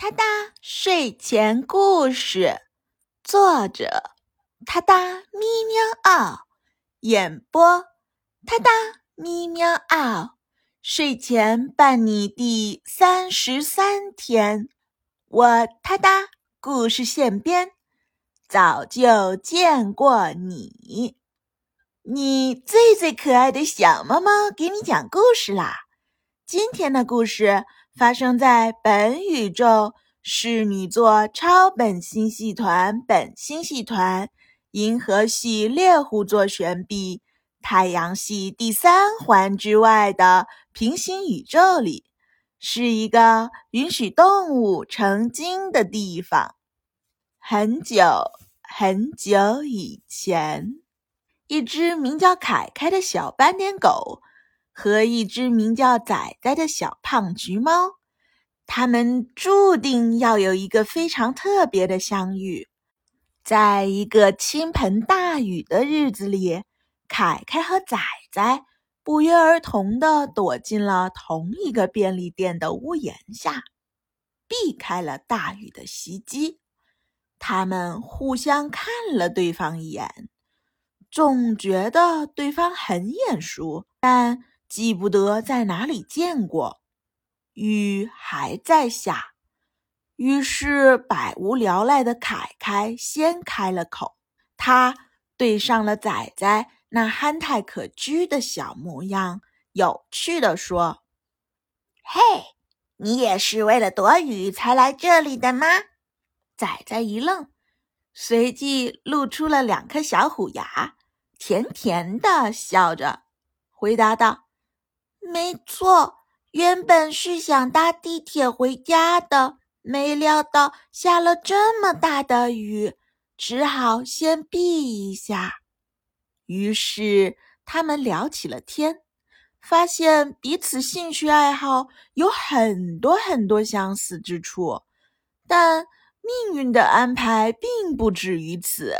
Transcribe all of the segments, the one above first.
哒哒睡前故事，作者：哒哒咪喵嗷，演播：哒哒咪喵嗷。睡前伴你第三十三天，我哒哒故事现编，早就见过你，你最最可爱的小猫猫，给你讲故事啦。今天的故事。发生在本宇宙侍女座超本星系团本星系团银河系猎户座旋臂太阳系第三环之外的平行宇宙里，是一个允许动物成精的地方。很久很久以前，一只名叫凯凯的小斑点狗。和一只名叫仔仔的小胖橘猫，他们注定要有一个非常特别的相遇。在一个倾盆大雨的日子里，凯凯和仔仔不约而同地躲进了同一个便利店的屋檐下，避开了大雨的袭击。他们互相看了对方一眼，总觉得对方很眼熟，但。记不得在哪里见过，雨还在下，于是百无聊赖的凯凯先开了口。他对上了仔仔那憨态可掬的小模样，有趣地说：“嘿，你也是为了躲雨才来这里的吗？”仔仔一愣，随即露出了两颗小虎牙，甜甜的笑着回答道。没错，原本是想搭地铁回家的，没料到下了这么大的雨，只好先避一下。于是他们聊起了天，发现彼此兴趣爱好有很多很多相似之处，但命运的安排并不止于此。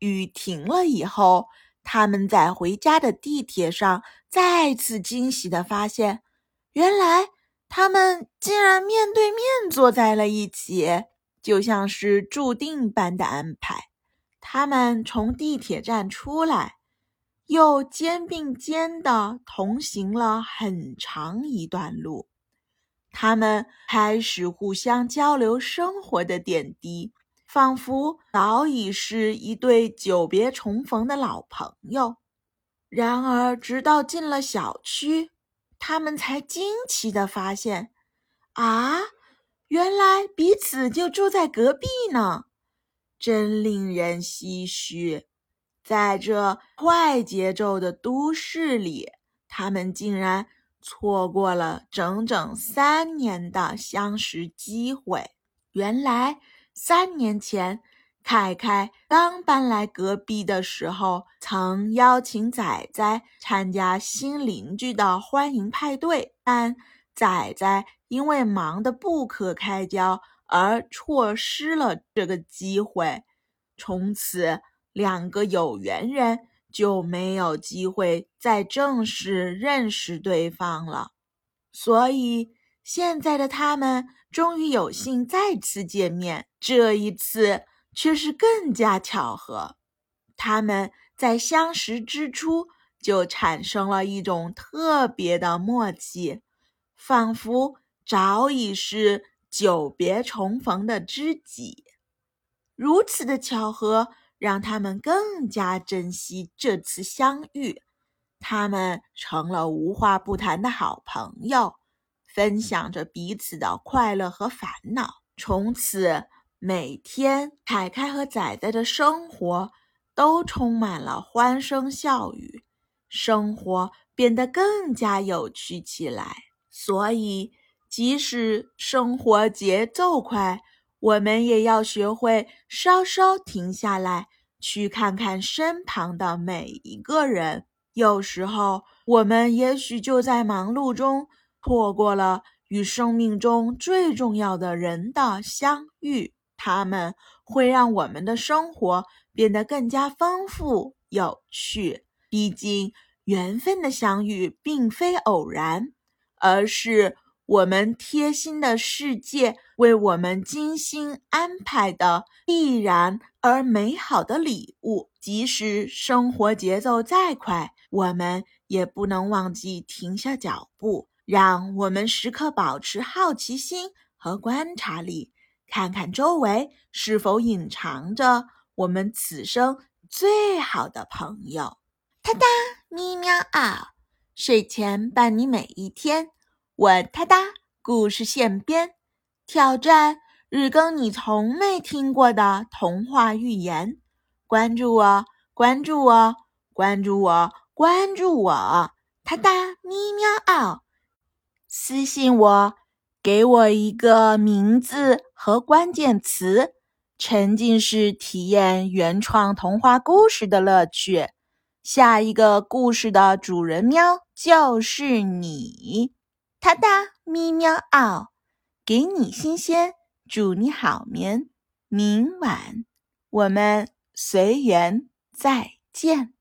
雨停了以后。他们在回家的地铁上再次惊喜地发现，原来他们竟然面对面坐在了一起，就像是注定般的安排。他们从地铁站出来，又肩并肩地同行了很长一段路。他们开始互相交流生活的点滴。仿佛早已是一对久别重逢的老朋友。然而，直到进了小区，他们才惊奇地发现：啊，原来彼此就住在隔壁呢！真令人唏嘘。在这快节奏的都市里，他们竟然错过了整整三年的相识机会。原来。三年前，凯凯刚搬来隔壁的时候，曾邀请仔仔参加新邻居的欢迎派对，但仔仔因为忙得不可开交而错失了这个机会。从此，两个有缘人就没有机会再正式认识对方了。所以。现在的他们终于有幸再次见面，这一次却是更加巧合。他们在相识之初就产生了一种特别的默契，仿佛早已是久别重逢的知己。如此的巧合让他们更加珍惜这次相遇，他们成了无话不谈的好朋友。分享着彼此的快乐和烦恼。从此，每天凯凯和仔仔的生活都充满了欢声笑语，生活变得更加有趣起来。所以，即使生活节奏快，我们也要学会稍稍停下来，去看看身旁的每一个人。有时候，我们也许就在忙碌中。错过了与生命中最重要的人的相遇，他们会让我们的生活变得更加丰富有趣。毕竟，缘分的相遇并非偶然，而是我们贴心的世界为我们精心安排的必然而美好的礼物。即使生活节奏再快，我们也不能忘记停下脚步，让我们时刻保持好奇心和观察力，看看周围是否隐藏着我们此生最好的朋友。哒哒咪喵嗷，睡前伴你每一天。我哒哒，故事现编，挑战日更你从没听过的童话寓言。关注我，关注我，关注我，关注我！哒哒咪喵嗷，私信我，给我一个名字和关键词，沉浸式体验原创童话故事的乐趣。下一个故事的主人喵就是你。哒哒咪喵嗷，给你新鲜，祝你好眠。明晚我们随缘再见。